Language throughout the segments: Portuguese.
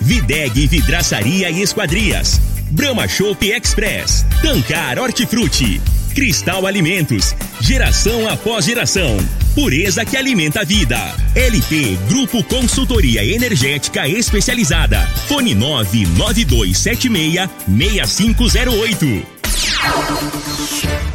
Videg Vidraçaria e Esquadrias. Brahma Shop Express. Tancar Hortifruti. Cristal Alimentos. Geração após geração. Pureza que alimenta a vida. LT Grupo Consultoria Energética Especializada. Fone 99276 6508.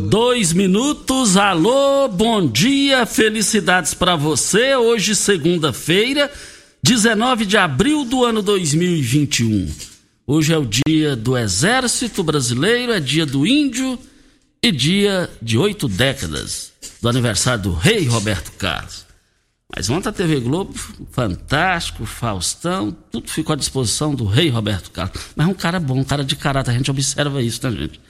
dois minutos. Alô, bom dia, felicidades para você. Hoje, segunda-feira, 19 de abril do ano 2021. Hoje é o dia do Exército Brasileiro, é dia do Índio e dia de oito décadas do aniversário do Rei Roberto Carlos. Mas ontem a TV Globo, fantástico, Faustão, tudo ficou à disposição do Rei Roberto Carlos. Mas é um cara bom, um cara de caráter, a gente observa isso, né, gente?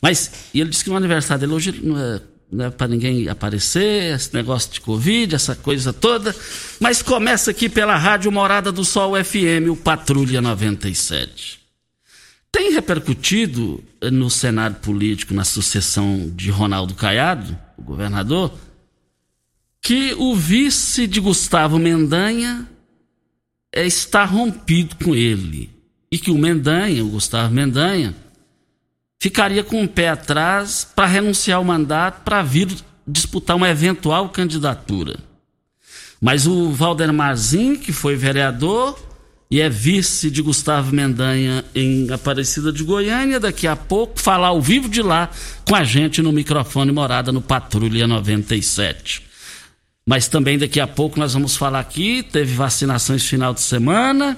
Mas ele disse que no aniversário dele hoje não é, é para ninguém aparecer, esse negócio de Covid, essa coisa toda. Mas começa aqui pela Rádio Morada do Sol FM, o Patrulha 97. Tem repercutido no cenário político, na sucessão de Ronaldo Caiado, o governador, que o vice de Gustavo Mendanha é, está rompido com ele. E que o Mendanha, o Gustavo Mendanha, ficaria com o pé atrás para renunciar ao mandato para vir disputar uma eventual candidatura. Mas o Valdemarzinho, que foi vereador e é vice de Gustavo Mendanha em Aparecida de Goiânia, daqui a pouco falar ao vivo de lá com a gente no microfone morada no Patrulha 97. Mas também daqui a pouco nós vamos falar aqui, teve vacinações final de semana,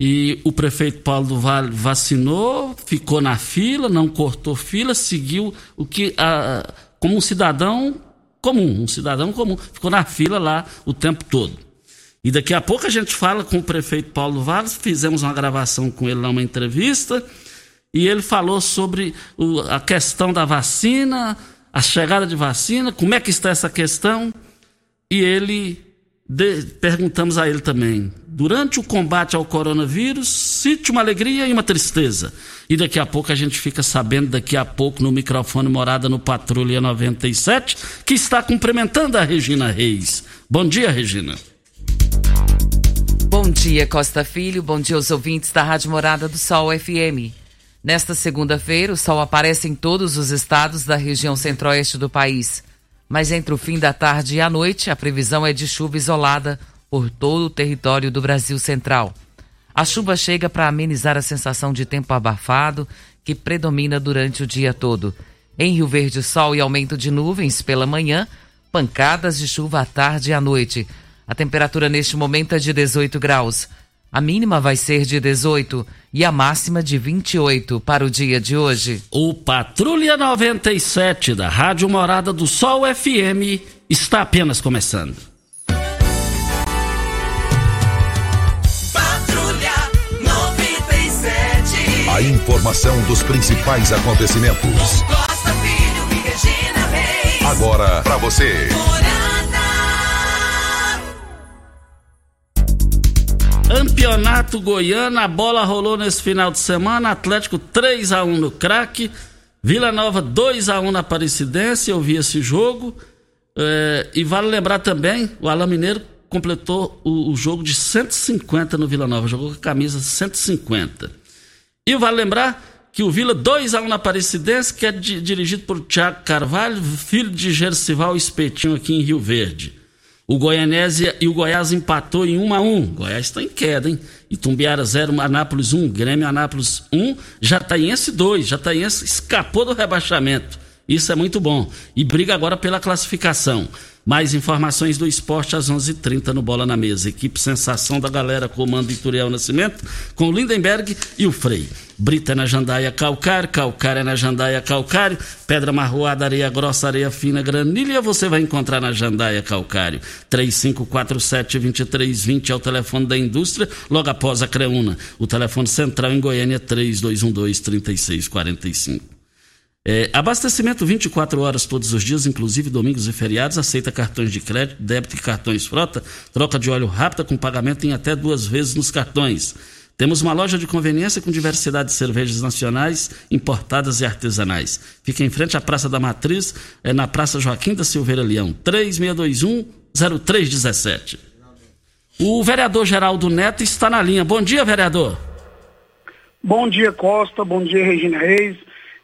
e o prefeito Paulo do Vale vacinou, ficou na fila, não cortou fila, seguiu o que a, como um cidadão comum, um cidadão comum, ficou na fila lá o tempo todo. E daqui a pouco a gente fala com o prefeito Paulo do Vale, fizemos uma gravação com ele lá, uma entrevista, e ele falou sobre o, a questão da vacina, a chegada de vacina, como é que está essa questão, e ele de, perguntamos a ele também. Durante o combate ao coronavírus, cite uma alegria e uma tristeza. E daqui a pouco a gente fica sabendo, daqui a pouco, no microfone Morada no Patrulha 97, que está cumprimentando a Regina Reis. Bom dia, Regina. Bom dia, Costa Filho. Bom dia aos ouvintes da Rádio Morada do Sol FM. Nesta segunda-feira, o sol aparece em todos os estados da região centro-oeste do país mas entre o fim da tarde e a noite, a previsão é de chuva isolada por todo o território do Brasil Central. A chuva chega para amenizar a sensação de tempo abafado que predomina durante o dia todo. Em Rio Verde, sol e aumento de nuvens pela manhã, pancadas de chuva à tarde e à noite. A temperatura neste momento é de 18 graus. A mínima vai ser de 18 e a máxima de 28 para o dia de hoje. O Patrulha 97 da Rádio Morada do Sol FM está apenas começando. Patrulha 97. A informação dos principais acontecimentos. Costa Filho e Regina Reis. Agora para você. Morada. Campeonato Goiano, a bola rolou nesse final de semana. Atlético 3 a 1 no craque. Vila Nova 2 a 1 na Aparecidense. Eu vi esse jogo. É, e vale lembrar também, o Alain Mineiro completou o, o, jogo de 150 no Vila Nova. Jogou com a camisa 150. E vale lembrar que o Vila 2 a 1 na Aparecidense, que é di, dirigido por Tiago Carvalho, filho de Gercival Espetinho aqui em Rio Verde. O Goianésia e o Goiás empatou em 1 a 1 Goiás está em queda, hein? Itumbiara 0, Anápolis 1, Grêmio Anápolis 1, Jataiense 2. Jataiense escapou do rebaixamento. Isso é muito bom. E briga agora pela classificação. Mais informações do esporte às 11:30 h 30 no Bola na Mesa. Equipe Sensação da Galera, comando Ituriel Nascimento, com o Lindenberg e o Frei. Brita é na Jandaia Calcário, Calcário é na Jandaia Calcário, Pedra Marroada, Areia Grossa, Areia Fina, Granilha, você vai encontrar na Jandaia Calcário. 3547-2320 é o telefone da indústria, logo após a Creuna. O telefone central em Goiânia é 3212-3645. É, abastecimento 24 horas todos os dias, inclusive domingos e feriados. Aceita cartões de crédito, débito e cartões frota. Troca de óleo rápida com pagamento em até duas vezes nos cartões. Temos uma loja de conveniência com diversidade de cervejas nacionais, importadas e artesanais. Fica em frente à Praça da Matriz, é na Praça Joaquim da Silveira Leão, 3621-0317. O vereador Geraldo Neto está na linha. Bom dia, vereador. Bom dia, Costa. Bom dia, Regina Reis.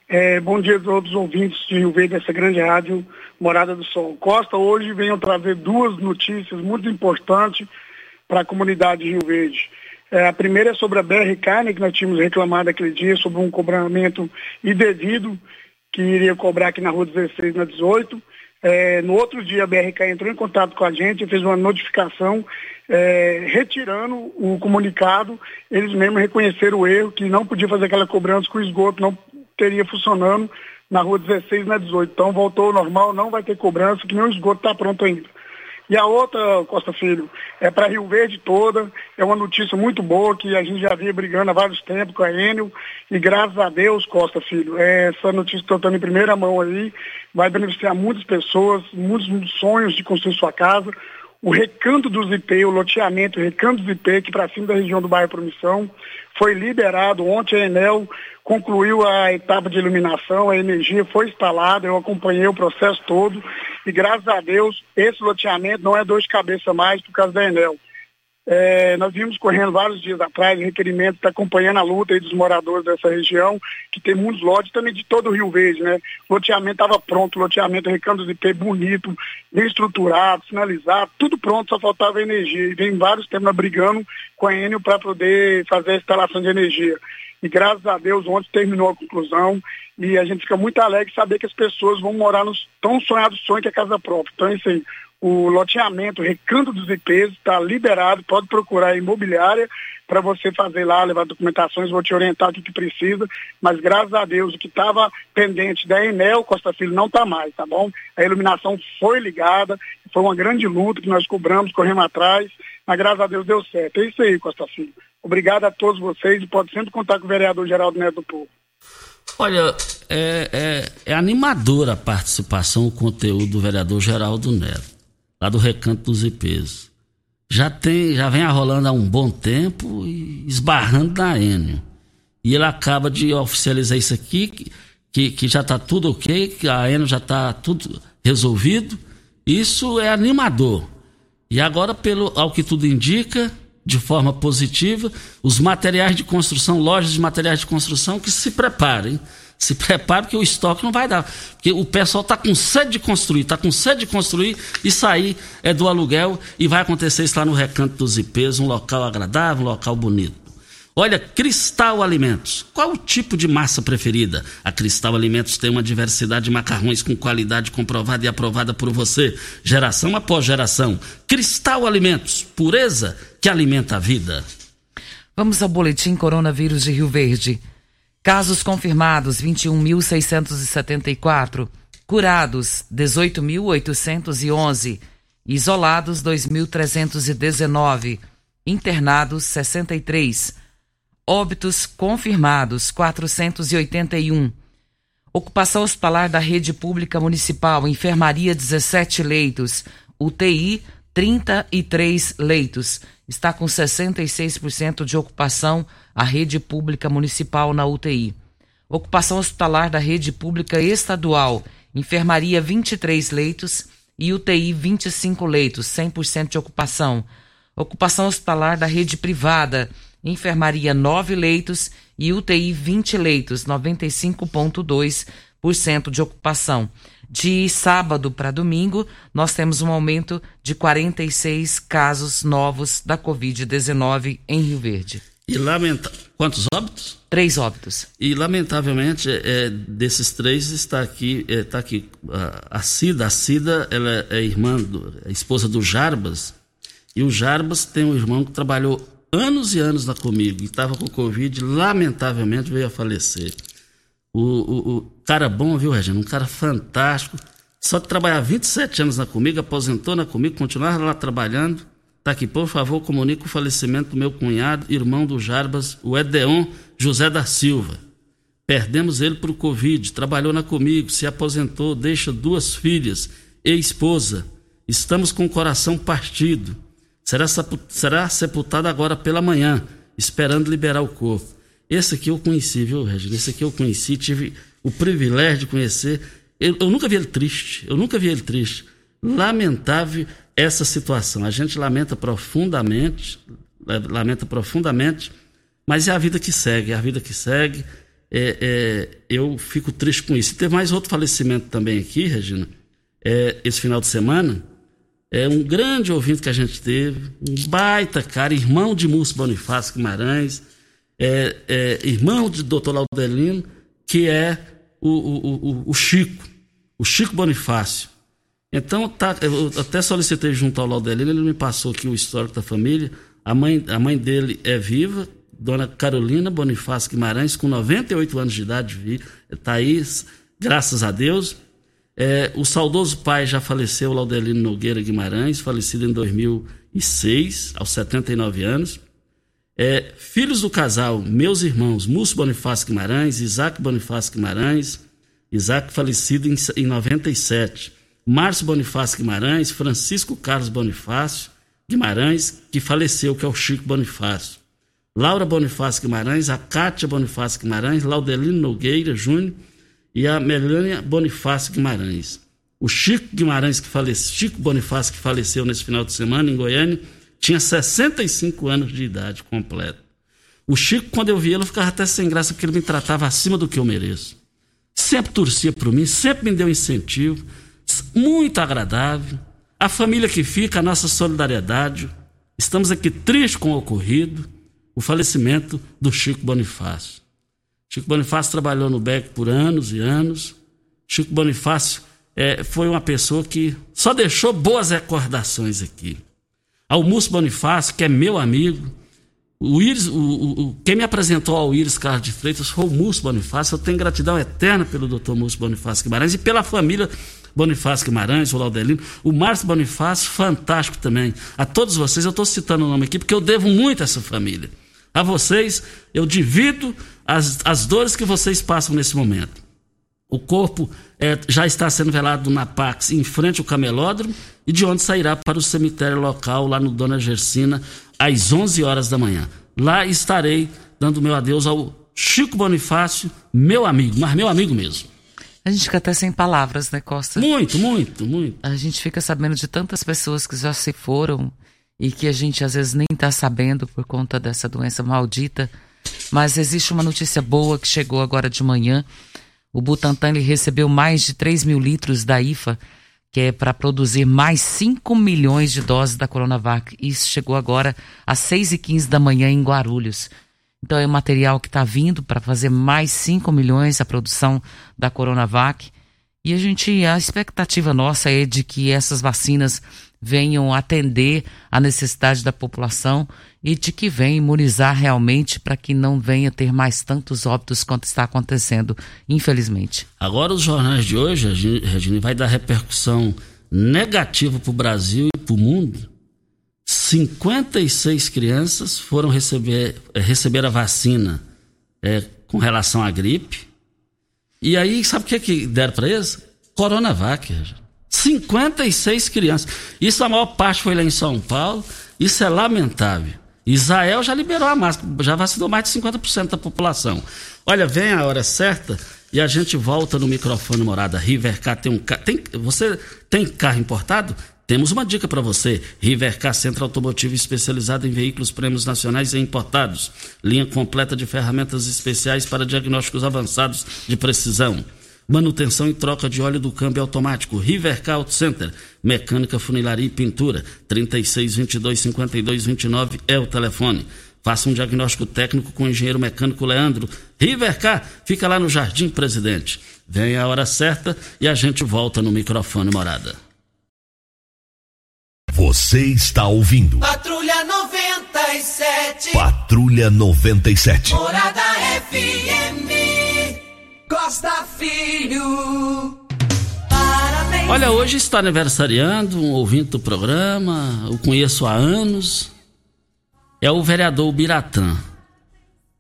É, bom dia a todos os ouvintes de Rio Verde, dessa grande rádio Morada do Sol. Costa, hoje venho trazer duas notícias muito importantes para a comunidade de Rio Verde. É, a primeira é sobre a BR Carne, que nós tínhamos reclamado aquele dia sobre um cobramento indevido que iria cobrar aqui na rua 16 na 18. É, no outro dia a BRK entrou em contato com a gente e fez uma notificação é, retirando o comunicado. Eles mesmos reconheceram o erro, que não podia fazer aquela cobrança com o esgoto não teria funcionando na rua 16 na 18. Então voltou ao normal, não vai ter cobrança, que nem o esgoto está pronto ainda. E a outra, Costa Filho, é para Rio Verde toda, é uma notícia muito boa que a gente já vinha brigando há vários tempos com a Enel, e graças a Deus, Costa Filho, é, essa notícia que eu estou em primeira mão aí, vai beneficiar muitas pessoas, muitos sonhos de construir sua casa. O recanto dos IP, o loteamento, o recanto dos IP, que para cima da região do bairro Promissão, foi liberado. Ontem a Enel concluiu a etapa de iluminação, a energia foi instalada, eu acompanhei o processo todo e graças a Deus esse loteamento não é dor de cabeça mais por causa da Enel. É, nós vimos correndo vários dias atrás requerimento, está acompanhando a luta dos moradores dessa região, que tem muitos lotes, também de todo o Rio Verde, né? O loteamento estava pronto, loteamento Recanto de P bonito, bem estruturado, sinalizado, tudo pronto, só faltava energia. E vem vários temas brigando com a Enel para poder fazer a instalação de energia. E graças a Deus, ontem terminou a conclusão e a gente fica muito alegre saber que as pessoas vão morar no tão sonhado sonho que é casa própria. Então, isso aí. O loteamento, o recanto dos IPs está liberado, pode procurar a imobiliária para você fazer lá, levar documentações, vou te orientar o que, que precisa, mas graças a Deus o que estava pendente da Enel Costa Filho não está mais, tá bom? A iluminação foi ligada, foi uma grande luta que nós cobramos, corremos atrás, mas graças a Deus deu certo. É isso aí, Costa Filho. Obrigado a todos vocês e pode sempre contar com o vereador Geraldo Neto do Povo. Olha, é, é, é animadora a participação, o conteúdo do vereador Geraldo Neto, lá do Recanto dos IPs. Já, tem, já vem arrolando há um bom tempo e esbarrando na Enio. E ele acaba de oficializar isso aqui, que, que, que já está tudo ok, que a Enio já está tudo resolvido. Isso é animador. E agora, pelo, ao que tudo indica, de forma positiva. Os materiais de construção, lojas de materiais de construção que se preparem. Se preparem porque o estoque não vai dar. Porque o pessoal está com sede de construir, está com sede de construir e sair é do aluguel e vai acontecer isso lá no Recanto dos IPs, um local agradável, um local bonito. Olha, Cristal Alimentos. Qual o tipo de massa preferida? A Cristal Alimentos tem uma diversidade de macarrões com qualidade comprovada e aprovada por você, geração após geração. Cristal Alimentos, pureza que alimenta a vida. Vamos ao boletim Coronavírus de Rio Verde. Casos confirmados 21.674, curados 18.811, isolados 2.319, internados 63 Óbitos confirmados 481. Ocupação hospitalar da rede pública municipal, enfermaria 17 leitos, UTI 33 leitos está com 66% de ocupação a rede pública municipal na UTI. Ocupação hospitalar da rede pública estadual, enfermaria 23 leitos e UTI 25 leitos, 100% de ocupação. Ocupação hospitalar da rede privada, enfermaria 9 leitos e UTI 20 leitos, 95,2% de ocupação. De sábado para domingo, nós temos um aumento de 46 casos novos da Covid-19 em Rio Verde. E lamenta... Quantos óbitos? Três óbitos. E lamentavelmente, é, desses três está aqui, está aqui a, a Cida. A Cida, ela é irmã, do, é esposa do Jarbas. E o Jarbas tem um irmão que trabalhou anos e anos na comigo e estava com Covid, lamentavelmente veio a falecer. O, o, o cara bom, viu, Regina? Um cara fantástico. Só de trabalhar 27 anos na comigo, aposentou na comigo, continuava lá trabalhando. Tá aqui, por favor, comunique o falecimento do meu cunhado, irmão do Jarbas, o Edeon José da Silva. Perdemos ele por Covid, trabalhou na comigo, se aposentou, deixa duas filhas e esposa. Estamos com o coração partido. Será, será sepultado agora pela manhã, esperando liberar o corpo. Esse aqui eu conheci, viu, Regina? Esse aqui eu conheci, tive o privilégio de conhecer. Eu, eu, nunca vi ele triste, eu nunca vi ele triste. Lamentável essa situação. A gente lamenta profundamente, lamenta profundamente, mas é a vida que segue, é a vida que segue. É, é, eu fico triste com isso. Teve mais outro falecimento também aqui, Regina, é, esse final de semana. É um grande ouvinte que a gente teve, um baita cara, irmão de Múcio Bonifácio Guimarães é, é, irmão de doutor Laudelino, que é o, o, o, o, Chico, o Chico Bonifácio. Então, tá, eu até solicitei junto ao Laudelino, ele me passou aqui o histórico da família. A mãe, a mãe dele é viva, dona Carolina Bonifácio Guimarães, com 98 anos de idade, está aí, graças a Deus. É, o saudoso pai já faleceu, Laudelino Nogueira Guimarães, falecido em 2006, aos 79 anos. É, filhos do casal, meus irmãos, Múcio Bonifácio Guimarães, Isaac Bonifácio Guimarães, Isaac falecido em, em 97, Márcio Bonifácio Guimarães, Francisco Carlos Bonifácio Guimarães, que faleceu, que é o Chico Bonifácio. Laura Bonifácio Guimarães, a Cátia Bonifácio Guimarães, Laudelino Nogueira Júnior e a Melânia Bonifácio Guimarães. O Chico Guimarães, que faleceu, Chico Bonifácio, que faleceu nesse final de semana em Goiânia, tinha 65 anos de idade completa. O Chico, quando eu vi ele, eu ficava até sem graça, porque ele me tratava acima do que eu mereço. Sempre torcia por mim, sempre me deu incentivo, muito agradável. A família que fica, a nossa solidariedade. Estamos aqui tristes com o ocorrido, o falecimento do Chico Bonifácio. Chico Bonifácio trabalhou no BEC por anos e anos. Chico Bonifácio é, foi uma pessoa que só deixou boas recordações aqui ao Múcio Bonifácio, que é meu amigo. O Iris, o, o, quem me apresentou ao Iris Carlos de Freitas foi o Múcio Bonifácio. Eu tenho gratidão eterna pelo doutor Múcio Bonifácio Guimarães e pela família Bonifácio Guimarães, o Laudelino, o Márcio Bonifácio, fantástico também. A todos vocês, eu estou citando o nome aqui porque eu devo muito a essa família. A vocês, eu divido as, as dores que vocês passam nesse momento. O corpo é, já está sendo velado na Pax, em frente ao camelódromo, e de onde sairá para o cemitério local, lá no Dona Gersina, às 11 horas da manhã. Lá estarei dando meu adeus ao Chico Bonifácio, meu amigo, mas meu amigo mesmo. A gente fica até sem palavras, né, Costa? Muito, muito, muito. A gente fica sabendo de tantas pessoas que já se foram e que a gente às vezes nem está sabendo por conta dessa doença maldita. Mas existe uma notícia boa que chegou agora de manhã o Butantan recebeu mais de 3 mil litros da IFA, que é para produzir mais 5 milhões de doses da Coronavac. Isso chegou agora às 6 e 15 da manhã em Guarulhos. Então é material que está vindo para fazer mais 5 milhões a produção da Coronavac. E a gente, a expectativa nossa é de que essas vacinas venham atender a necessidade da população e de que venham imunizar realmente para que não venha ter mais tantos óbitos quanto está acontecendo, infelizmente. Agora os jornais de hoje, Regina, vai dar repercussão negativa para o Brasil e para o mundo. 56 crianças foram receber, eh, receber a vacina é, com relação à gripe. E aí, sabe o que, que deram para eles? Coronavac. 56 crianças. Isso a maior parte foi lá em São Paulo. Isso é lamentável. Israel já liberou a máscara, já vacinou mais de 50% da população. Olha, vem a hora certa e a gente volta no microfone Morada Rivercar tem um tem você tem carro importado? Temos uma dica para você. Rivercar Centro Automotivo especializado em veículos prêmios nacionais e importados. Linha completa de ferramentas especiais para diagnósticos avançados de precisão. Manutenção e troca de óleo do câmbio automático. Rivercar Auto Center. Mecânica, funilaria e pintura. 3622-5229 é o telefone. Faça um diagnóstico técnico com o engenheiro mecânico Leandro. Rivercar fica lá no Jardim Presidente. Vem a hora certa e a gente volta no microfone morada. Você está ouvindo. Patrulha 97. Patrulha 97. Morada FM. Costa Filho. Parabéns. Olha, hoje está aniversariando um ouvinte do programa, o conheço há anos. É o vereador Biratã.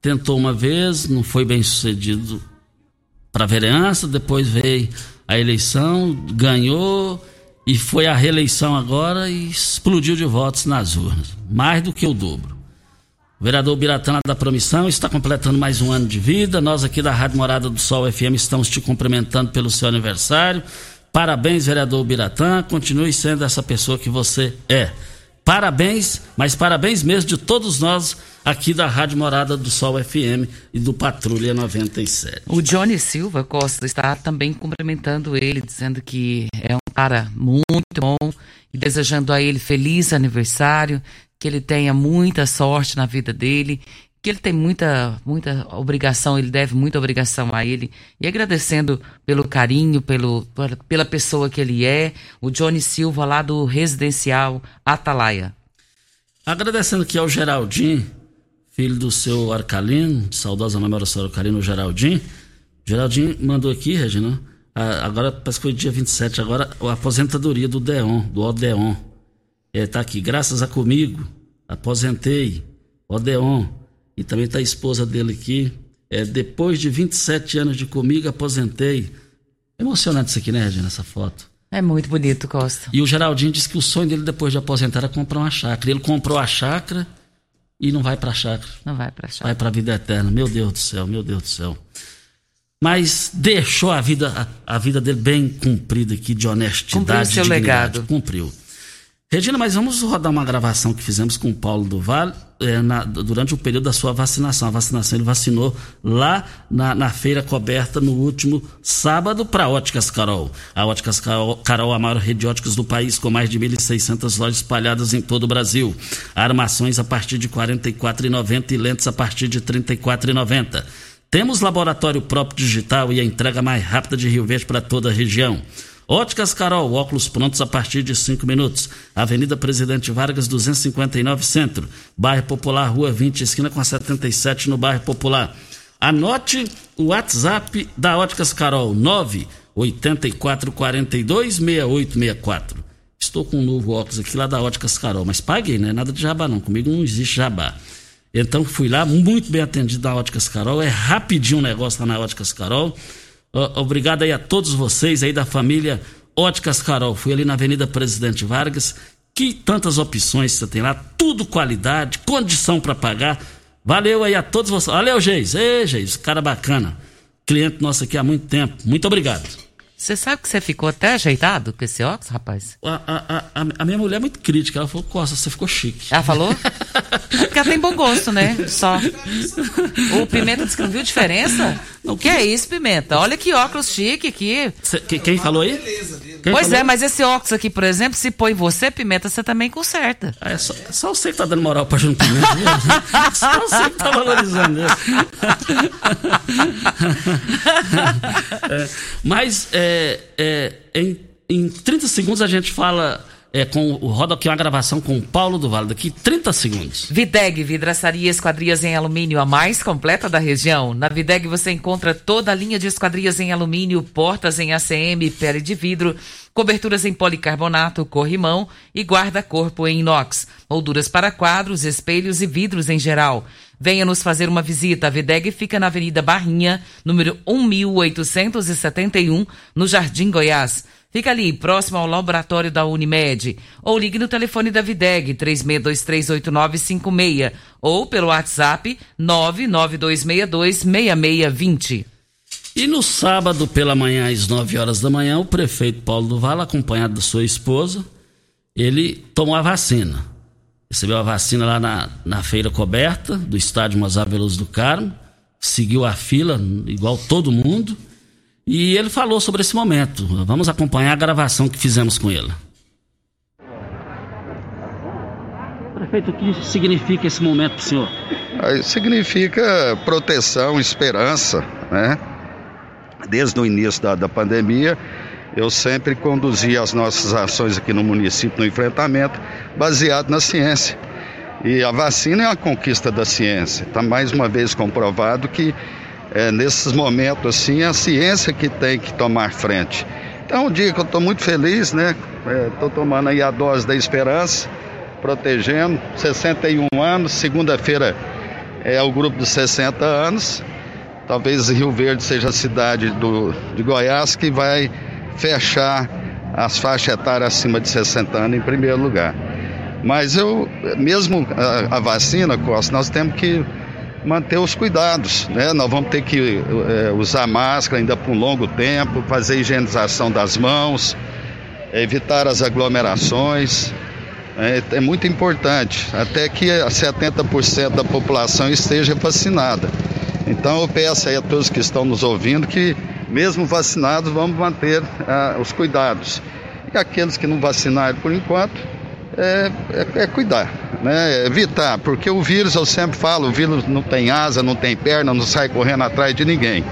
Tentou uma vez, não foi bem sucedido para a vereança, depois veio a eleição, ganhou e foi a reeleição agora e explodiu de votos nas urnas, mais do que o dobro. Vereador Biratana da Promissão está completando mais um ano de vida. Nós aqui da Rádio Morada do Sol FM estamos te cumprimentando pelo seu aniversário. Parabéns, vereador Biratã. Continue sendo essa pessoa que você é. Parabéns, mas parabéns mesmo de todos nós aqui da Rádio Morada do Sol FM e do Patrulha 97. O Johnny Silva Costa está também cumprimentando ele, dizendo que é um cara muito bom e desejando a ele feliz aniversário, que ele tenha muita sorte na vida dele, que ele tem muita, muita obrigação, ele deve muita obrigação a ele, e agradecendo pelo carinho, pelo, pela pessoa que ele é, o Johnny Silva lá do Residencial Atalaia. Agradecendo aqui ao Geraldinho, filho do seu Arcalino, saudosa memória do Arcalino, Geraldinho. Geraldinho mandou aqui, Regina, agora parece que foi dia 27, agora a aposentadoria do Deon, do Odeon. É, tá aqui, graças a comigo, aposentei, Odeon. E também tá a esposa dele aqui. É, depois de 27 anos de comigo, aposentei. Emocionante isso aqui, né, Regina, essa foto. É muito bonito, Costa. E o Geraldinho disse que o sonho dele depois de aposentar era comprar uma chácara. Ele comprou a chácara e não vai para a chácara. Não vai para a chácara. Vai para a vida eterna. Meu Deus do céu, meu Deus do céu. Mas deixou a vida, a, a vida dele bem cumprida aqui, de honestidade. Cumpriu seu dignidade. legado. Cumpriu. Regina, mas vamos rodar uma gravação que fizemos com o Paulo do Vale é, na, durante o período da sua vacinação. A vacinação ele vacinou lá na, na feira coberta no último sábado para Óticas Carol. A Óticas Carol, Carol a maior rede de óticas do país, com mais de 1.600 lojas espalhadas em todo o Brasil. Armações a partir de R$ 44,90 e lentes a partir de R$ 34,90. Temos laboratório próprio digital e a entrega mais rápida de Rio Verde para toda a região. Óticas Carol, óculos prontos a partir de 5 minutos. Avenida Presidente Vargas, 259 Centro. Bairro Popular, Rua 20, esquina com a 77, no Bairro Popular. Anote o WhatsApp da Óticas Carol, 984426864. Estou com um novo óculos aqui lá da Óticas Carol, mas paguei, né? Nada de jabá não, comigo não existe jabá. Então fui lá, muito bem atendido da Óticas Carol, é rapidinho o negócio lá na Óticas Carol. Obrigado aí a todos vocês aí da família Óticas Carol. Fui ali na Avenida Presidente Vargas. Que tantas opções você tem lá, tudo qualidade, condição para pagar. Valeu aí a todos vocês. Valeu, Geis. Ei, Geis, cara bacana. Cliente nosso aqui há muito tempo. Muito obrigado. Você sabe que você ficou até ajeitado com esse óculos, rapaz? A, a, a, a minha mulher é muito crítica. Ela falou, Costa, você ficou chique. Ela falou? É porque ela tem bom gosto, né? Só. O Pimenta disse que não viu diferença? O que é isso, Pimenta? Olha que óculos chique aqui. Cê- que- quem falou aí? Quem Pois falou? é, mas esse óculos aqui, por exemplo, se põe você, Pimenta, você também conserta. Ah, é só, é só você que tá dando moral pra Júnior Pimenta. viu? só você que tá valorizando ele. É, mas é, é, em, em 30 segundos a gente fala é, com o roda aqui uma gravação com o Paulo do Vale, daqui 30 segundos. Videg, vidraçaria esquadrias em alumínio, a mais completa da região. Na Videg você encontra toda a linha de esquadrias em alumínio, portas em ACM, pele de vidro, coberturas em policarbonato, corrimão e guarda-corpo em inox, molduras para quadros, espelhos e vidros em geral. Venha nos fazer uma visita. A Videg fica na Avenida Barrinha, número 1871, no Jardim Goiás. Fica ali, próximo ao laboratório da Unimed. Ou ligue no telefone da Videg, 36238956. Ou pelo WhatsApp, 992626620. E no sábado, pela manhã, às 9 horas da manhã, o prefeito Paulo Duval, acompanhado da sua esposa, ele tomou a vacina. Recebeu a vacina lá na, na feira coberta do estádio Mozar Veloso do Carmo, seguiu a fila, igual todo mundo, e ele falou sobre esse momento. Vamos acompanhar a gravação que fizemos com ele. Prefeito, o que significa esse momento para o senhor? Significa proteção, esperança, né? Desde o início da, da pandemia, eu sempre conduzi as nossas ações aqui no município no enfrentamento baseado na ciência. E a vacina é uma conquista da ciência. Está mais uma vez comprovado que é, nesses momentos assim a ciência que tem que tomar frente. Então um dia que eu estou muito feliz, né? Estou é, tomando aí a dose da esperança, protegendo, 61 anos, segunda-feira é o grupo dos 60 anos. Talvez Rio Verde seja a cidade do, de Goiás que vai fechar as faixas etárias acima de 60 anos em primeiro lugar. Mas eu, mesmo a, a vacina, Costa, nós temos que manter os cuidados, né? Nós vamos ter que é, usar máscara ainda por um longo tempo, fazer higienização das mãos, evitar as aglomerações. É, é muito importante, até que 70% da população esteja vacinada. Então eu peço aí a todos que estão nos ouvindo que, mesmo vacinados, vamos manter ah, os cuidados. E aqueles que não vacinaram por enquanto, é, é, é cuidar, né? É evitar, porque o vírus, eu sempre falo, o vírus não tem asa, não tem perna, não sai correndo atrás de ninguém.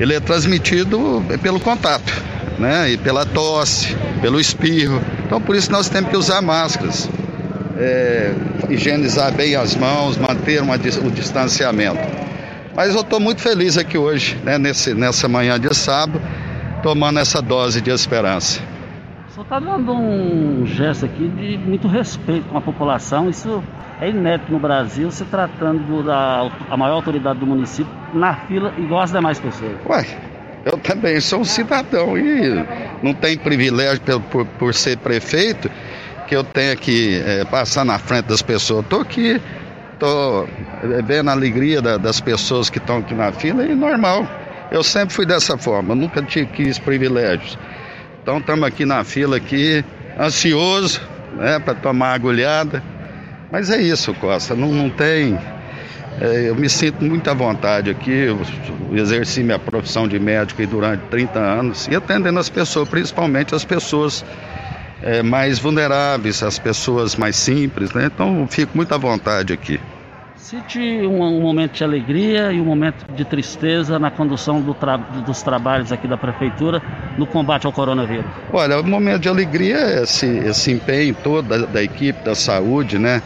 Ele é transmitido pelo contato, né? E pela tosse, pelo espirro. Então por isso nós temos que usar máscaras, é, higienizar bem as mãos, manter uma, o distanciamento. Mas eu estou muito feliz aqui hoje, né? Nesse, nessa manhã de sábado, tomando essa dose de esperança. Só está dando um gesto aqui de muito respeito com a população. Isso é inédito no Brasil, se tratando da a maior autoridade do município na fila igual as demais pessoas. Ué, eu também sou um cidadão e não tenho privilégio por, por, por ser prefeito que eu tenha que é, passar na frente das pessoas. Estou aqui, estou vendo a alegria da, das pessoas que estão aqui na fila e normal. Eu sempre fui dessa forma, nunca tive quis privilégios. Então estamos aqui na fila aqui, ansioso, né, para tomar agulhada. Mas é isso, Costa, não, não tem. É, eu me sinto muito à vontade aqui, eu exerci minha profissão de médico durante 30 anos e atendendo as pessoas, principalmente as pessoas é, mais vulneráveis, as pessoas mais simples, né? Então fico muito à vontade aqui. Cite um, um, momento de alegria e um momento de tristeza na condução do tra dos trabalhos aqui da Prefeitura no combate ao coronavírus. Olha, o momento de alegria é esse, esse empenho todo da, da, equipe da saúde, né?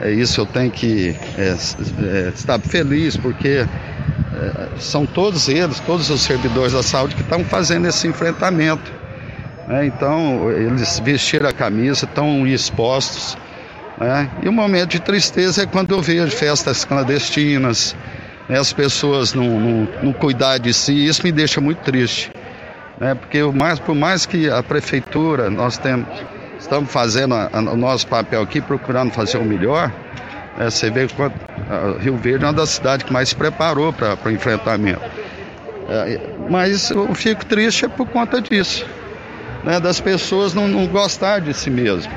É isso eu tenho que é, é, estar feliz, porque é, são todos eles, todos os servidores da saúde que estão fazendo esse enfrentamento. Né? Então, eles vestiram a camisa, estão expostos né? E o momento de tristeza é quando eu vejo festas clandestinas, né? as pessoas não, não, não cuidar de si, isso me deixa muito triste. Né? Porque mais, por mais que a prefeitura, nós temos, estamos fazendo a, a, o nosso papel aqui, procurando fazer o melhor, né? você vê que Rio Verde é uma das cidades que mais se preparou para o enfrentamento. É, mas eu fico triste por conta disso, né? das pessoas não, não gostar de si mesmo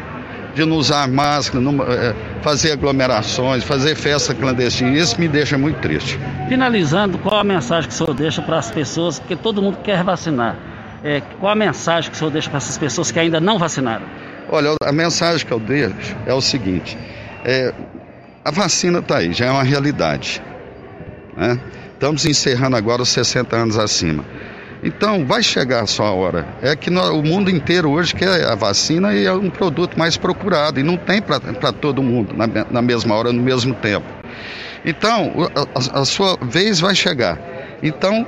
de não usar máscara, não, é, fazer aglomerações, fazer festa clandestina. Isso me deixa muito triste. Finalizando, qual a mensagem que o senhor deixa para as pessoas, porque todo mundo quer vacinar? É, qual a mensagem que o senhor deixa para essas pessoas que ainda não vacinaram? Olha, a mensagem que eu deixo é o seguinte: é, a vacina está aí, já é uma realidade. Né? Estamos encerrando agora os 60 anos acima. Então, vai chegar a sua hora. É que no, o mundo inteiro hoje quer a vacina e é um produto mais procurado. E não tem para todo mundo na, na, mesma hora, no mesmo tempo. Então, a, a sua vez vai chegar. Então,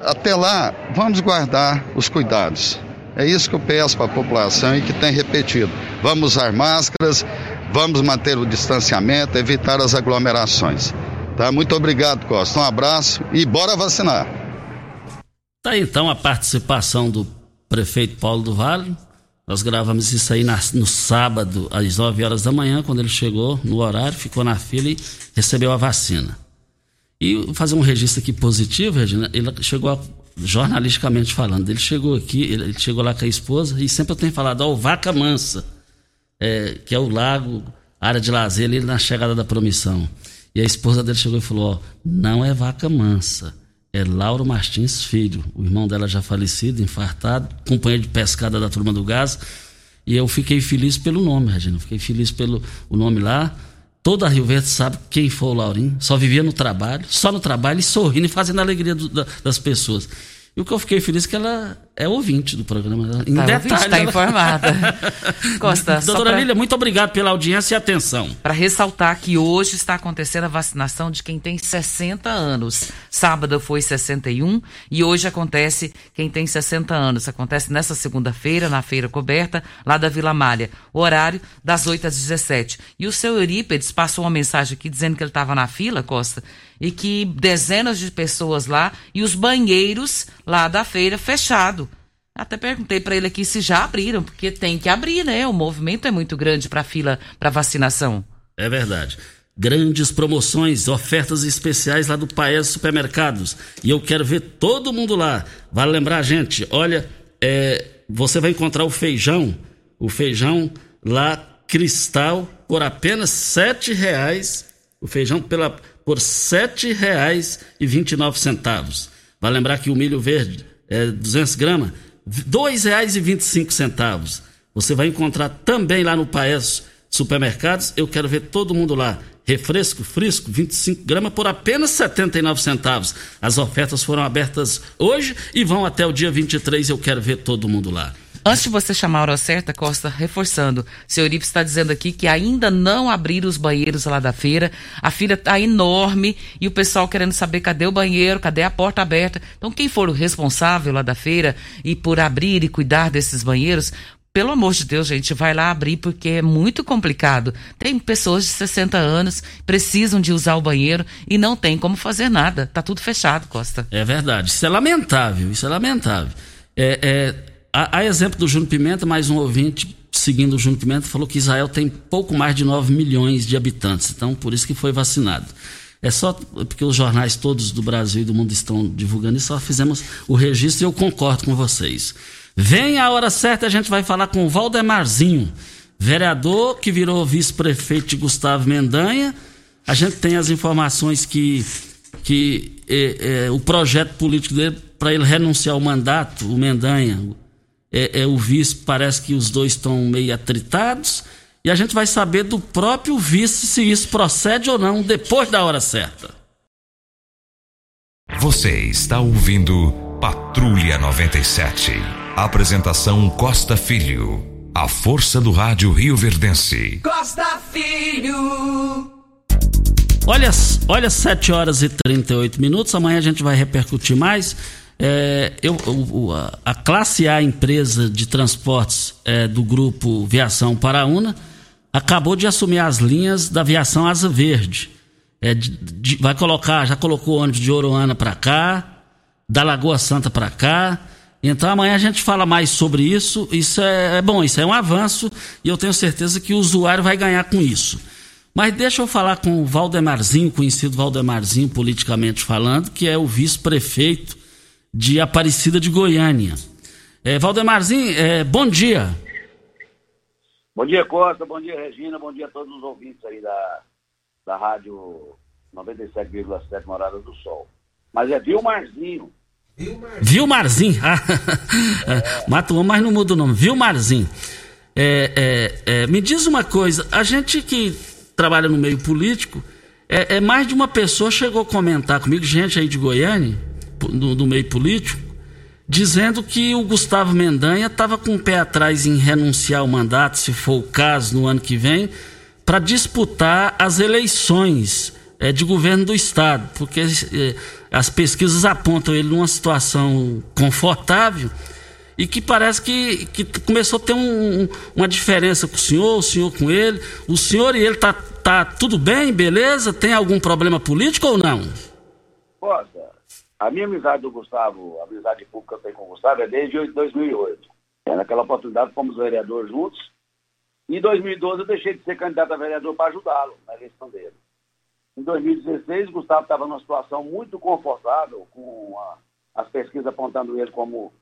até lá, vamos guardar os cuidados. É isso que eu peço para a população e que tem repetido. Vamos usar máscaras, vamos manter o distanciamento, evitar as aglomerações. Tá? Muito obrigado, Costa. Um abraço e bora vacinar. Tá então a participação do prefeito Paulo do Vale. Nós gravamos isso aí na, no sábado, às 9 horas da manhã, quando ele chegou no horário, ficou na fila e recebeu a vacina. E fazer um registro aqui positivo, Regina, ele chegou a, jornalisticamente falando, ele chegou aqui, ele, chegou lá com a esposa e sempre eu tenho falado, ó, Vaca Mansa, é, que é o lago, área de lazer ali na chegada da promissão. E a esposa dele chegou e falou, ó, não é Vaca Mansa, é Lauro Martins Filho, o irmão dela já falecido, infartado, companheiro de pescada da turma do gás. E eu fiquei feliz pelo nome, Regina. Fiquei feliz pelo o nome lá. Toda a Rio Verde sabe quem foi o Laurinho. Só vivia no trabalho, só no trabalho e sorrindo e fazendo a alegria do, da, das pessoas. E o que eu fiquei feliz é que ela é ouvinte do programa. Em tá detalhe. Está ela... informada. Costa. Doutora pra... Lília, muito obrigado pela audiência e atenção. Para ressaltar que hoje está acontecendo a vacinação de quem tem 60 anos. Sábado foi 61 e hoje acontece quem tem 60 anos. Acontece nessa segunda-feira, na feira coberta, lá da Vila Malha. O horário das 8 às 17. E o seu Eurípedes passou uma mensagem aqui dizendo que ele estava na fila, Costa, e que dezenas de pessoas lá e os banheiros lá da feira fechado. Até perguntei para ele aqui se já abriram, porque tem que abrir, né? O movimento é muito grande para fila para vacinação. É verdade. Grandes promoções, ofertas especiais lá do Paes Supermercados. E eu quero ver todo mundo lá. Vale lembrar, gente, olha, é, você vai encontrar o feijão, o feijão lá cristal por apenas sete reais. O feijão pela, por sete reais e vinte e nove centavos. Vai lembrar que o milho verde é 200 gramas, R$ 2,25. Você vai encontrar também lá no Paes Supermercados. Eu quero ver todo mundo lá. Refresco frisco, 25 gramas por apenas 79 centavos. As ofertas foram abertas hoje e vão até o dia 23. Eu quero ver todo mundo lá. Antes de você chamar a hora certa, Costa, reforçando, o senhor Ips está dizendo aqui que ainda não abriram os banheiros lá da feira, a fila está enorme e o pessoal querendo saber cadê o banheiro, cadê a porta aberta. Então, quem for o responsável lá da feira e por abrir e cuidar desses banheiros, pelo amor de Deus, gente, vai lá abrir porque é muito complicado. Tem pessoas de 60 anos precisam de usar o banheiro e não tem como fazer nada. Tá tudo fechado, Costa. É verdade. Isso é lamentável. Isso é lamentável. É, é a, a exemplo do Júnior Pimenta, mais um ouvinte seguindo o Júnior Pimenta falou que Israel tem pouco mais de 9 milhões de habitantes, então por isso que foi vacinado. É só porque os jornais todos do Brasil e do mundo estão divulgando isso, só fizemos o registro e eu concordo com vocês. Vem a hora certa, a gente vai falar com o Valdemarzinho, vereador que virou vice-prefeito de Gustavo Mendanha. A gente tem as informações que, que é, é, o projeto político dele, para ele renunciar ao mandato, o Mendanha, é, é, o vice, parece que os dois estão meio atritados. E a gente vai saber do próprio vice se isso procede ou não depois da hora certa. Você está ouvindo Patrulha 97. Apresentação Costa Filho. A força do rádio Rio Verdense. Costa Filho. Olha, olha 7 horas e 38 minutos. Amanhã a gente vai repercutir mais. É, eu, a, classe A empresa de transportes é, do grupo Viação Paraúna acabou de assumir as linhas da Viação Asa Verde. É, de, de, vai colocar, já colocou ônibus de Oroana para cá, da Lagoa Santa para cá. Então amanhã a gente fala mais sobre isso. Isso é, é bom, isso é um avanço e eu tenho certeza que o usuário vai ganhar com isso. Mas deixa eu falar com o Valdemarzinho, conhecido Valdemarzinho politicamente falando, que é o vice-prefeito de Aparecida de Goiânia. É, Valdemarzinho, é, bom dia. Bom dia, Costa, bom dia, Regina, bom dia a todos os ouvintes aí da, da rádio 97,7 Morada do Sol. Mas é Vilmarzinho. Vilmarzinho. é. Mata o mas não muda o nome. Vilmarzinho. É, é, é, me diz uma coisa, a gente que trabalha no meio político, é, é mais de uma pessoa chegou a comentar comigo, gente aí de Goiânia, do, do meio político, dizendo que o Gustavo Mendanha estava com o pé atrás em renunciar ao mandato, se for o caso, no ano que vem, para disputar as eleições é, de governo do Estado, porque é, as pesquisas apontam ele numa situação confortável e que parece que, que começou a ter um, uma diferença com o senhor, o senhor com ele. O senhor e ele tá, tá tudo bem, beleza? Tem algum problema político ou não? Poxa, A minha amizade do Gustavo, a amizade pública que eu tenho com o Gustavo é desde 2008. É, naquela oportunidade fomos vereadores juntos. Em 2012 eu deixei de ser candidato a vereador para ajudá-lo na eleição dele. Em 2016, o Gustavo estava numa situação muito confortável, com a, as pesquisas apontando ele como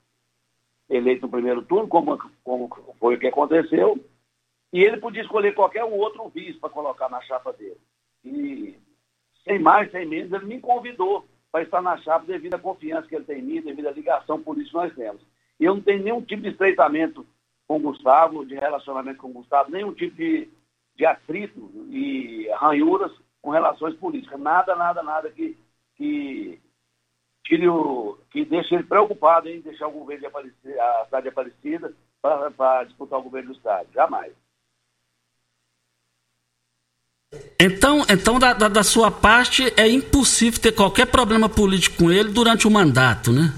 eleito no primeiro turno, como, como foi o que aconteceu. E ele podia escolher qualquer outro vice para colocar na chapa dele. E, sem mais, sem menos, ele me convidou para estar na chapa devido à confiança que ele tem em mim, devido à ligação política que nós temos. E eu não tenho nenhum tipo de estreitamento com o Gustavo, de relacionamento com o Gustavo, nenhum tipo de, de atrito e ranhuras com relações políticas. Nada, nada, nada que, que, tire o, que deixe ele preocupado em deixar o governo de Aparecida, a cidade de Aparecida para disputar o governo do estado. Jamais. Então, então da, da, da, sua parte, é impossível ter qualquer problema político com ele durante o mandato, né?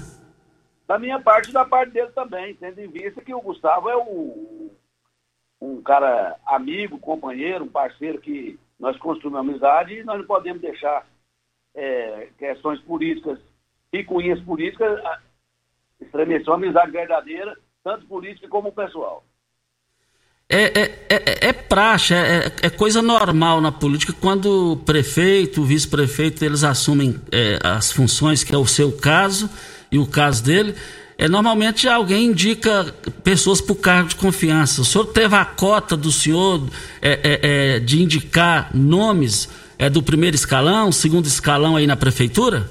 Da minha parte e da parte dele também, tendo em vista que o Gustavo é um, um cara amigo, companheiro, um parceiro que nós construímos amizade e nós não podemos deixar é, questões políticas e cunhas políticas estremecer uma amizade verdadeira, tanto política como pessoal. É, é, é, é praxe, é, é, coisa normal na política quando o prefeito, o vice-prefeito, eles assumem é, as funções, que é o seu caso e o caso dele. É, normalmente alguém indica pessoas para o cargo de confiança. O senhor teve a cota do senhor é, é, é de indicar nomes é, do primeiro escalão, segundo escalão aí na prefeitura?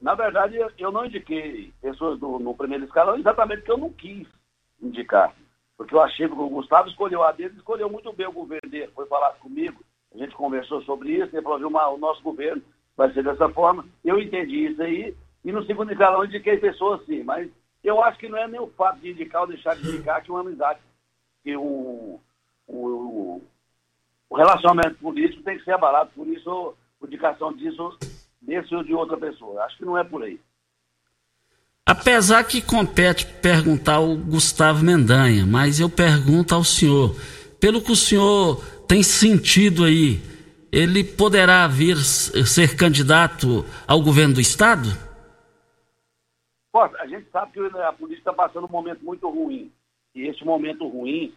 Na verdade, eu não indiquei pessoas do, no primeiro escalão exatamente porque eu não quis indicar. Porque eu achei que o Gustavo escolheu a dele, escolheu muito bem o governo dele. Foi falar comigo, a gente conversou sobre isso, ele falou, viu, o nosso governo vai ser dessa forma. Eu entendi isso aí, e no segundo escalão indiquei pessoas sim, mas eu acho que não é nem o fato de indicar ou deixar de indicar que uma amizade, que o, o, o relacionamento político tem que ser abalado por isso, indicação disso, desse ou de outra pessoa. Acho que não é por aí. Apesar que compete perguntar ao Gustavo Mendanha, mas eu pergunto ao senhor, pelo que o senhor tem sentido aí, ele poderá vir ser candidato ao governo do Estado? a gente sabe que a polícia está passando um momento muito ruim. E esse momento ruim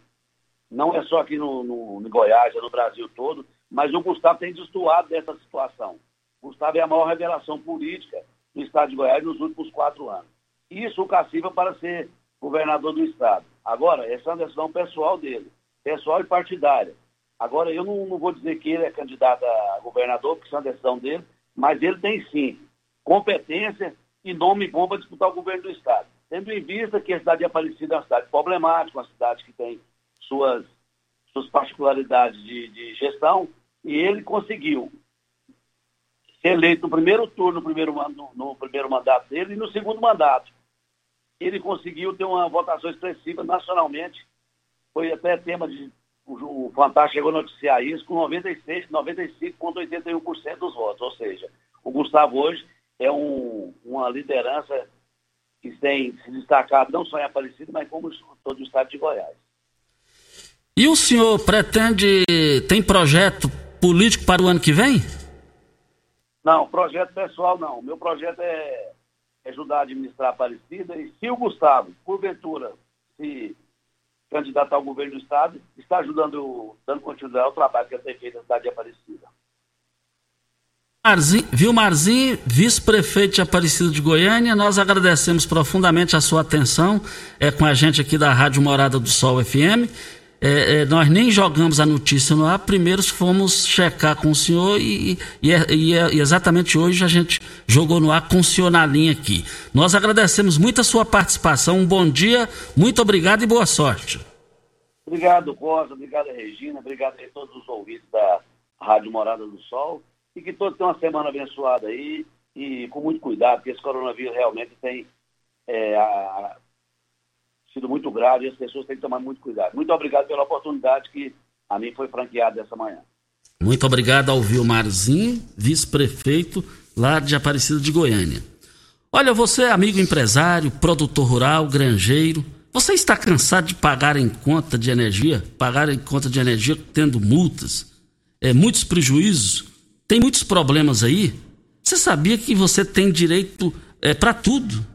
não é só aqui no, no, no Goiás, é no Brasil todo, mas o Gustavo tem destoado dessa situação. O Gustavo é a maior revelação política do Estado de Goiás nos últimos quatro anos. Isso o cacifa para ser governador do estado. Agora, essa é uma decisão pessoal dele, pessoal e partidária. Agora, eu não, não, vou dizer que ele é candidato a governador, porque isso é uma decisão dele, mas ele tem sim competência e nome bom para disputar o governo do estado. Tendo em vista que a cidade de Aparecida é uma cidade problemática, uma cidade que tem suas, suas particularidades de, de gestão, e ele conseguiu ser eleito no primeiro turno, no primeiro, no, no primeiro mandato dele, e no segundo mandato ele conseguiu ter uma votação expressiva nacionalmente. Foi até tema de. O, Fantástico chegou a noticiar isso com 96, 95,81% dos votos. Ou seja, o Gustavo hoje é um, uma liderança que tem se destacado não só em Aparecida, mas como todo o estado de Goiás. E o senhor pretende, tem projeto político para o ano que vem? Não, projeto pessoal não. Meu projeto é ajudar a administrar a Aparecida e se o Gustavo, porventura, se candidatar ao governo do Estado, está ajudando, dando continuidade ao trabalho que ele tem feito na cidade de Aparecida. Marzinho, Vilmarzinho, vice-prefeito de Aparecida de Goiânia, nós agradecemos profundamente a sua atenção. É, com a gente aqui da Rádio Morada do Sol FM é, é, nós nem jogamos a notícia no ar, primeiro fomos checar com o senhor e, e, e, e, exatamente hoje a gente jogou no ar com o senhor na linha aqui. Nós agradecemos muito a sua participação, um bom dia, muito obrigado e boa sorte. Obrigado, Costa, obrigado, Regina, obrigado a todos os ouvintes da Rádio Morada do Sol e que todos tenham uma semana abençoada aí e com muito cuidado, porque esse coronavírus realmente tem é, a, sido muito grave e as pessoas têm que tomar muito cuidado. Muito obrigado pela oportunidade que a mim foi franqueada essa manhã. Muito obrigado ao Vilmarzinho, vice-prefeito lá de Aparecida de Goiânia. Olha, você, amigo empresário, produtor rural, granjeiro, você está cansado de pagar em conta de energia, pagar em conta de energia tendo multas, é, muitos prejuízos, tem muitos problemas aí? Você sabia que você tem direito é para tudo.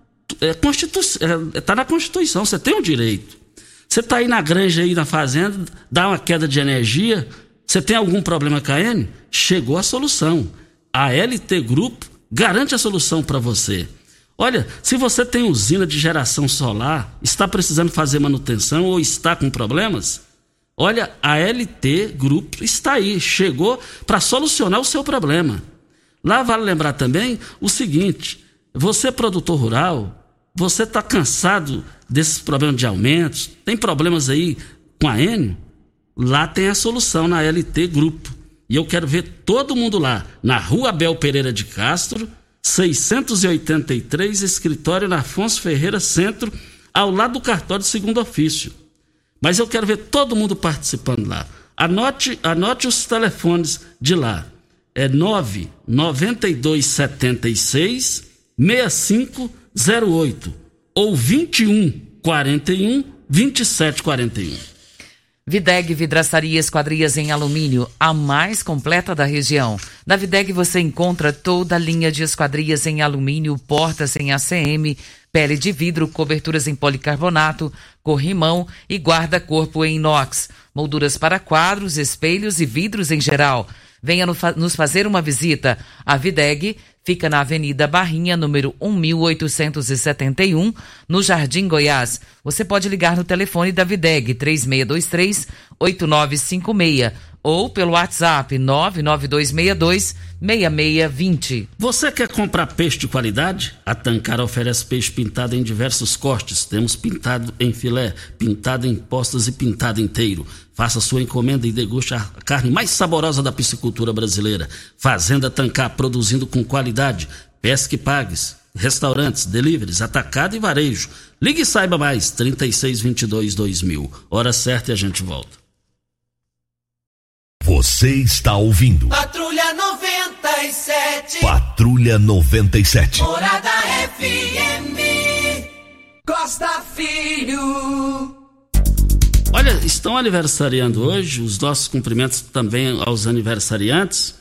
É é, tá na Constituição, você tem o direito. Você está aí na granja, aí na fazenda, dá uma queda de energia, você tem algum problema com a N? Chegou a solução. A LT Grupo garante a solução para você. Olha, se você tem usina de geração solar, está precisando fazer manutenção ou está com problemas, olha, a LT Grupo está aí, chegou para solucionar o seu problema. Lá vale lembrar também o seguinte: você, produtor rural, você está cansado desses problemas de aumentos, tem problemas aí com a N? Lá tem a solução na LT Grupo. E eu quero ver todo mundo lá, na Rua Abel Pereira de Castro, 683, escritório na Afonso Ferreira Centro, ao lado do cartório de segundo ofício. Mas eu quero ver todo mundo participando lá. Anote, anote os telefones de lá. É 99276 6508 ou 21 41 27 41. Videg Vidraçaria Esquadrias em Alumínio, a mais completa da região. Na Videg você encontra toda a linha de esquadrias em alumínio, portas em ACM, pele de vidro, coberturas em policarbonato, corrimão e guarda-corpo em inox, molduras para quadros, espelhos e vidros em geral. Venha nos fazer uma visita. A Videg fica na Avenida Barrinha, número 1871, no Jardim Goiás. Você pode ligar no telefone da Videg 3623 8956 ou pelo WhatsApp 99262 6620. Você quer comprar peixe de qualidade? A Tancar oferece peixe pintado em diversos cortes. Temos pintado em filé, pintado em postas e pintado inteiro. Faça sua encomenda e deguste a carne mais saborosa da piscicultura brasileira. Fazenda Tancar, produzindo com qualidade. Pesque Pagues. Restaurantes, deliveries, atacado e varejo. Ligue e saiba mais. 3622 2000. Hora certa e a gente volta. Você está ouvindo. Patrulha 97. Patrulha 97. Morada FM. Costa Filho. Olha, estão aniversariando hoje, os nossos cumprimentos também aos aniversariantes.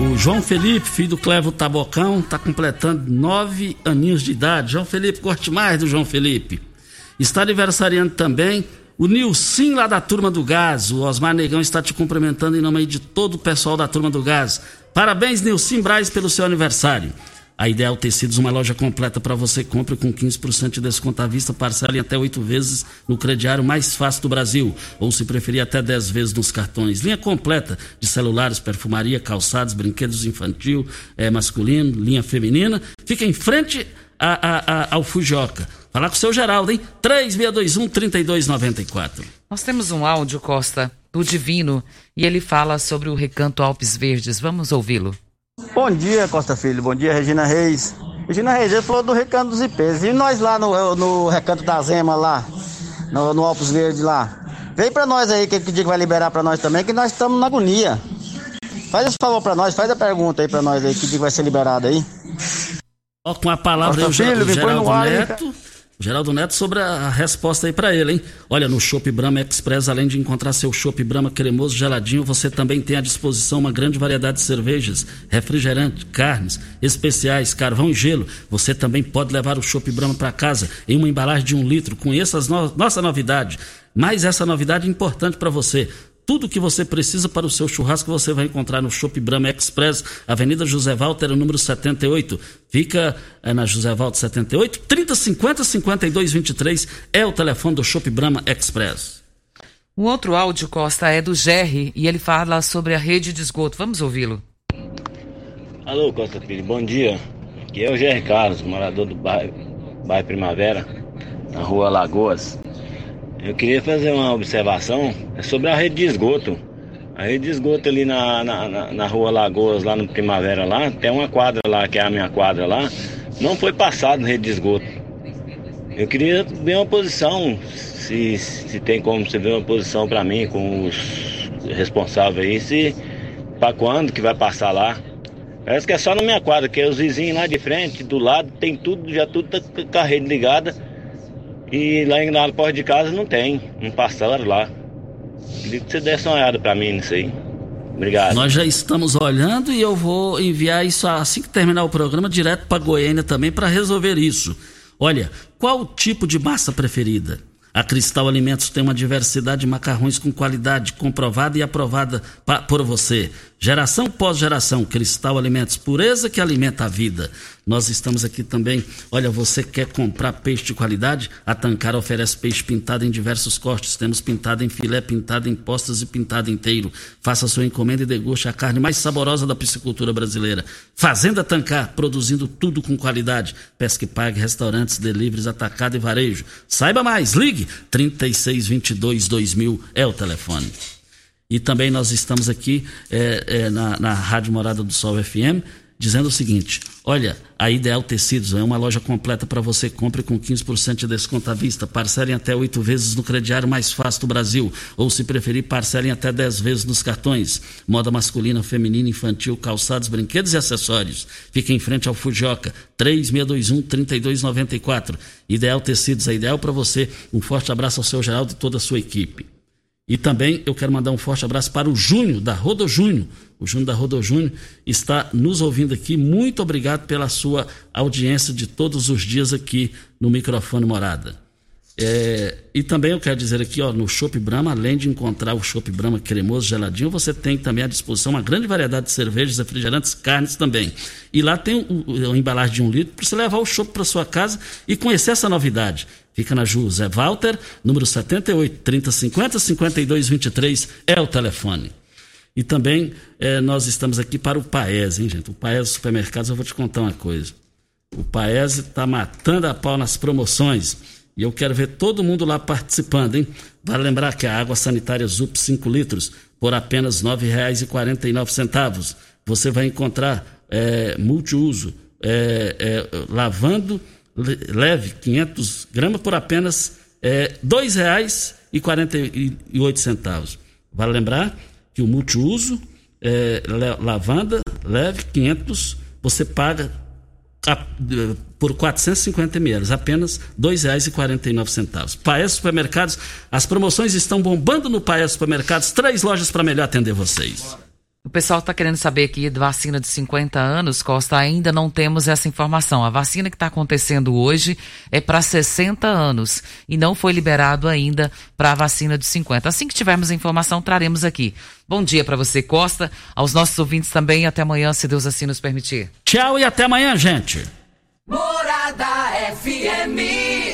O João Felipe, filho do Clevo Tabocão, está completando nove aninhos de idade. João Felipe, corte mais do João Felipe. Está aniversariando também o Nilcim lá da Turma do Gás. O Osmar Negão está te cumprimentando em nome de todo o pessoal da Turma do Gás. Parabéns, Nilcim Braz, pelo seu aniversário. A Ideal Tecidos, uma loja completa para você. Compre com 15% de desconto à vista, parcela em até oito vezes no crediário mais fácil do Brasil. Ou, se preferir, até 10 vezes nos cartões. Linha completa de celulares, perfumaria, calçados, brinquedos infantil, é, masculino, linha feminina. Fica em frente a, a, a, ao Fujoca. Falar com o seu Geraldo, hein? 3621-3294. Nós temos um áudio, Costa, do Divino, e ele fala sobre o Recanto Alpes Verdes. Vamos ouvi-lo. Bom dia, Costa Filho. Bom dia, Regina Reis. Regina Reis, ele falou do Recanto dos Ipês. E nós lá no, no Recanto da Zema, lá, no, no Alpes Verdes lá. Vem pra nós aí, que, que dia que vai liberar pra nós também, que nós estamos na agonia. Faz esse favor pra nós, faz a pergunta aí pra nós aí, que dia que vai ser liberado aí. Ó, com a palavra Costa aí, o, Filho, Geraldo Neto. Geraldo Neto sobre a resposta aí para ele, hein? Olha, no Shop Brahma Express, além de encontrar seu Shop Brahma cremoso, geladinho, você também tem à disposição uma grande variedade de cervejas, refrigerante, carnes, especiais, carvão e gelo. Você também pode levar o Shop Brahma para casa em uma embalagem de um litro. Conheça as no... nossa novidade. Mas essa novidade é importante para você. Tudo que você precisa para o seu churrasco você vai encontrar no Shop Brahma Express, Avenida José Walter, número 78. Fica é, na José Walter 78, 3050 5223 é o telefone do Shop Brahma Express. O outro áudio, Costa, é do Gerry e ele fala sobre a rede de esgoto. Vamos ouvi-lo. Alô, Costa Filho, bom dia. Aqui é o Gerry Carlos, morador do bairro, bairro Primavera, na rua Lagoas. Eu queria fazer uma observação sobre a rede de esgoto. A rede de esgoto ali na, na, na, na rua Lagoas, lá no Primavera, lá, tem uma quadra lá, que é a minha quadra lá, não foi passado rede de esgoto. Eu queria ver uma posição, se, se tem como você ver uma posição para mim com os responsáveis aí, se para quando que vai passar lá. Parece que é só na minha quadra, que é os vizinhos lá de frente, do lado, tem tudo, já tudo tá com a rede ligada. E lá em na porta de casa não tem, não passaram lá. Queria que você desse uma olhada pra mim nisso aí. Obrigado. Nós já estamos olhando e eu vou enviar isso assim que terminar o programa direto para Goiânia também para resolver isso. Olha, qual o tipo de massa preferida? A Cristal Alimentos tem uma diversidade de macarrões com qualidade comprovada e aprovada por você. Geração pós geração, Cristal Alimentos, pureza que alimenta a vida. Nós estamos aqui também. Olha, você quer comprar peixe de qualidade? A Tancar oferece peixe pintado em diversos cortes. Temos pintado em filé, pintado em postas e pintado inteiro. Faça sua encomenda e deguste a carne mais saborosa da piscicultura brasileira. Fazenda Tancar, produzindo tudo com qualidade. Pesque Pague, restaurantes, deliveries, atacado e varejo. Saiba mais, ligue 3622 2000 é o telefone. E também nós estamos aqui é, é, na, na Rádio Morada do Sol FM dizendo o seguinte: olha, a Ideal Tecidos é uma loja completa para você. Compre com 15% de desconto à vista. Parcelem até oito vezes no crediário mais fácil do Brasil. Ou, se preferir, parcelem até 10 vezes nos cartões. Moda masculina, feminina, infantil, calçados, brinquedos e acessórios. Fica em frente ao Fujioka, 3621-3294. Ideal Tecidos é ideal para você. Um forte abraço ao seu Geraldo e toda a sua equipe. E também eu quero mandar um forte abraço para o Júnior, da Rodo Júnior. O Júnior da Rodo Júnior está nos ouvindo aqui. Muito obrigado pela sua audiência de todos os dias aqui no microfone Morada. É, e também eu quero dizer aqui, ó, no Chopp Brahma, além de encontrar o Chopp Brahma cremoso, geladinho, você tem também à disposição uma grande variedade de cervejas, refrigerantes, carnes também. E lá tem o, embalagem de um litro para você levar o chopp para sua casa e conhecer essa novidade. Fica na José Walter, número 78, 3050 5223 é o telefone. E também é, nós estamos aqui para o Paese, hein, gente? O Paese Supermercados, eu vou te contar uma coisa. O Paese está matando a pau nas promoções. E eu quero ver todo mundo lá participando, hein? Vale lembrar que a água sanitária ZUP 5 litros, por apenas R$ 9,49. Você vai encontrar é, multiuso, é, é, lavando leve 500 gramas por apenas é, R$ 2,48. Vale lembrar que o multiuso, é, lavanda leve 500, você paga por 450 ml, apenas R$ 2,49. Paes Supermercados, as promoções estão bombando no Paes Supermercados, três lojas para melhor atender vocês. O pessoal está querendo saber aqui de vacina de 50 anos, Costa, ainda não temos essa informação. A vacina que está acontecendo hoje é para 60 anos e não foi liberado ainda para a vacina de 50. Assim que tivermos a informação, traremos aqui. Bom dia para você, Costa, aos nossos ouvintes também. Até amanhã, se Deus assim nos permitir. Tchau e até amanhã, gente. Morada FM.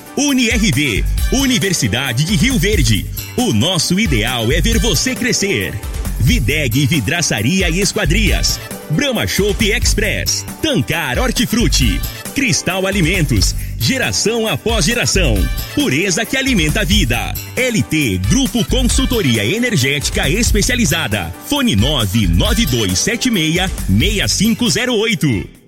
UniRV, Universidade de Rio Verde. O nosso ideal é ver você crescer. Videg Vidraçaria e Esquadrias. Brahma Shop Express. Tancar Hortifruti. Cristal Alimentos. Geração após geração. Pureza que alimenta a vida. LT Grupo Consultoria Energética Especializada. Fone 99276 6508.